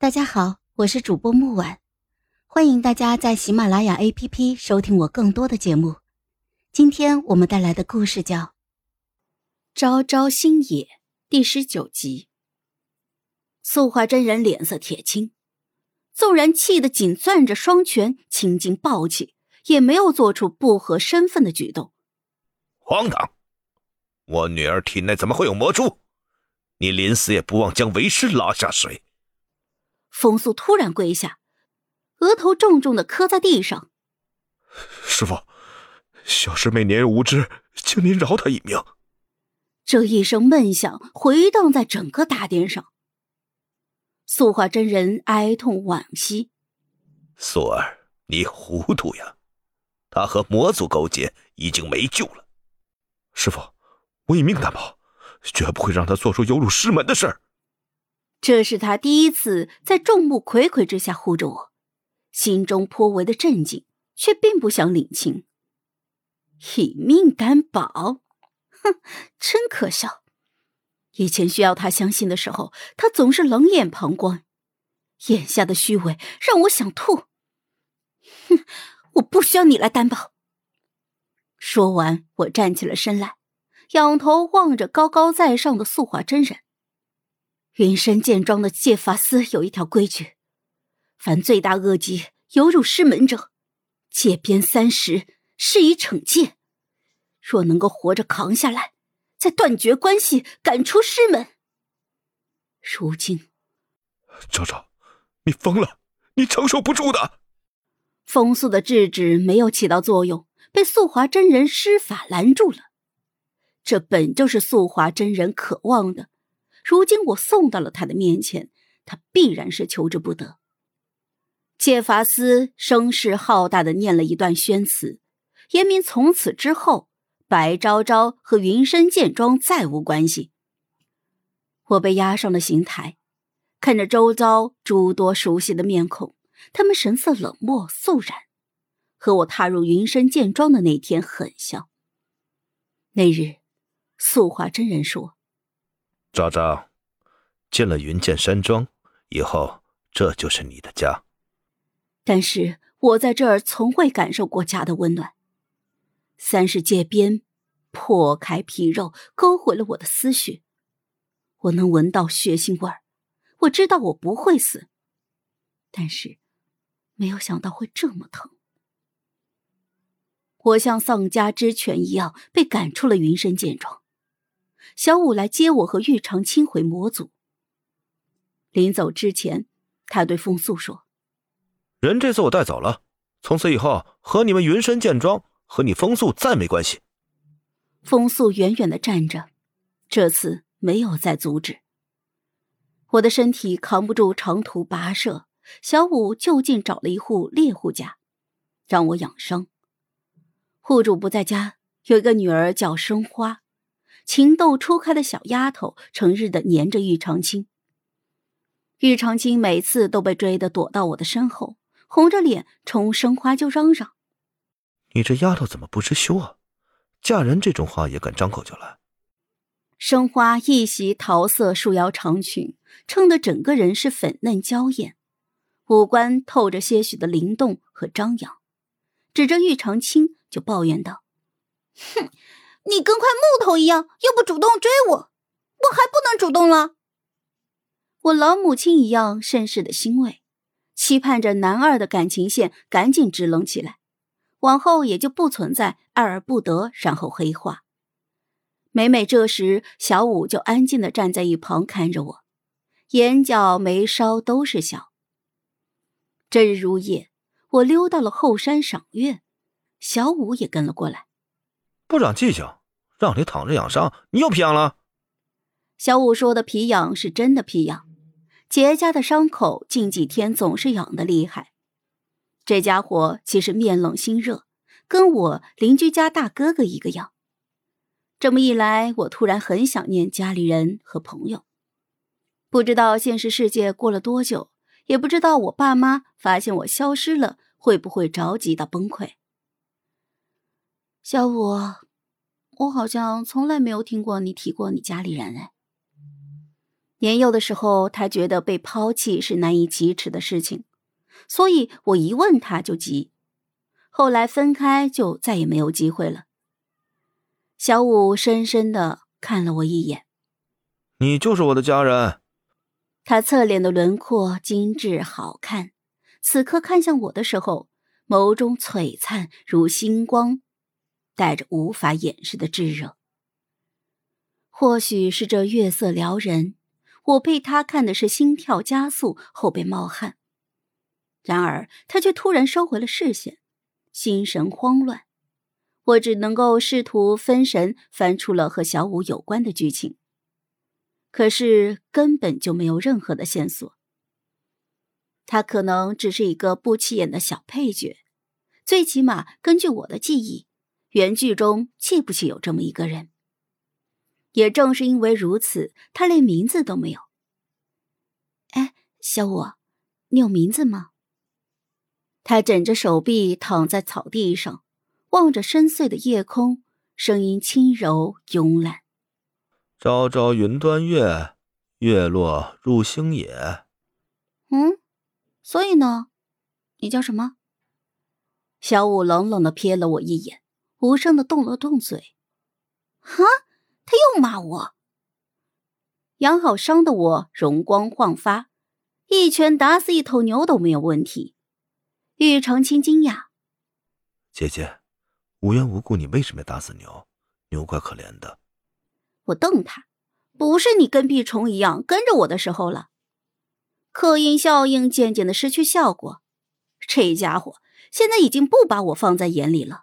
大家好，我是主播木婉，欢迎大家在喜马拉雅 APP 收听我更多的节目。今天我们带来的故事叫《朝朝星野》第十九集。素华真人脸色铁青，纵然气得紧攥着双拳，青筋暴起，也没有做出不合身份的举动。荒唐！我女儿体内怎么会有魔珠？你临死也不忘将为师拉下水。风素突然跪下，额头重重的磕在地上。师傅，小师妹年幼无知，请您饶她一命。这一声闷响回荡在整个大殿上。素化真人哀痛惋惜：“素儿，你糊涂呀！他和魔族勾结，已经没救了。师傅，我以命担保。”绝不会让他做出有辱师门的事儿。这是他第一次在众目睽睽之下护着我，心中颇为的震惊，却并不想领情。以命担保，哼，真可笑！以前需要他相信的时候，他总是冷眼旁观，眼下的虚伪让我想吐。哼，我不需要你来担保。说完，我站起了身来。仰头望着高高在上的素华真人，云深剑庄的戒法司有一条规矩：凡罪大恶极、有辱师门者，戒鞭三十，是以惩戒。若能够活着扛下来，再断绝关系，赶出师门。如今，昭昭，你疯了，你承受不住的。风速的制止没有起到作用，被素华真人施法拦住了。这本就是素华真人渴望的，如今我送到了他的面前，他必然是求之不得。戒法斯声势浩大的念了一段宣词，言明从此之后，白昭昭和云深剑庄再无关系。我被押上了刑台，看着周遭诸多熟悉的面孔，他们神色冷漠肃然，和我踏入云深剑庄的那天很像。那日。素华真人说：“昭昭，进了云剑山庄以后，这就是你的家。但是我在这儿从未感受过家的温暖。三世界鞭破开皮肉，勾回了我的思绪。我能闻到血腥味儿，我知道我不会死，但是没有想到会这么疼。我像丧家之犬一样被赶出了云深剑庄。”小五来接我和玉长青回魔族。临走之前，他对风素说：“人这次我带走了，从此以后和你们云深剑庄和你风素再没关系。”风素远远的站着，这次没有再阻止。我的身体扛不住长途跋涉，小五就近找了一户猎户家，让我养伤。户主不在家，有一个女儿叫生花。情窦初开的小丫头，成日的黏着玉长青。玉长青每次都被追得躲到我的身后，红着脸冲生花就嚷嚷：“你这丫头怎么不知羞啊？嫁人这种话也敢张口就来？”生花一袭桃色束腰长裙，衬得整个人是粉嫩娇艳，五官透着些许的灵动和张扬，指着玉长青就抱怨道：“ 哼！”你跟块木头一样，又不主动追我，我还不能主动了。我老母亲一样甚是的欣慰，期盼着男二的感情线赶紧支棱起来，往后也就不存在爱而不得，然后黑化。每每这时，小五就安静的站在一旁看着我，眼角眉梢都是笑。这日如夜，我溜到了后山赏月，小五也跟了过来。不长记性，让你躺着养伤，你又皮痒了。小五说的皮痒是真的皮痒，结痂的伤口近几天总是痒的厉害。这家伙其实面冷心热，跟我邻居家大哥哥一个样。这么一来，我突然很想念家里人和朋友。不知道现实世界过了多久，也不知道我爸妈发现我消失了，会不会着急到崩溃。小五，我好像从来没有听过你提过你家里人哎。年幼的时候，他觉得被抛弃是难以启齿的事情，所以我一问他就急。后来分开，就再也没有机会了。小五深深的看了我一眼：“你就是我的家人。”他侧脸的轮廓精致好看，此刻看向我的时候，眸中璀璨如星光，带着无法掩饰的炙热。或许是这月色撩人。我被他看的是心跳加速，后背冒汗。然而他却突然收回了视线，心神慌乱。我只能够试图分神，翻出了和小五有关的剧情，可是根本就没有任何的线索。他可能只是一个不起眼的小配角，最起码根据我的记忆，原剧中记不起有这么一个人。也正是因为如此，他连名字都没有。哎，小五，你有名字吗？他枕着手臂躺在草地上，望着深邃的夜空，声音轻柔慵懒。朝朝云端月，月落入星野。嗯，所以呢，你叫什么？小五冷冷的瞥了我一眼，无声的动了动嘴。哈。他又骂我，养好伤的我容光焕发，一拳打死一头牛都没有问题。玉长青惊讶：“姐姐，无缘无故你为什么要打死牛？牛怪可怜的。”我瞪他：“不是你跟屁虫一样跟着我的时候了。”刻印效应渐渐的失去效果，这家伙现在已经不把我放在眼里了。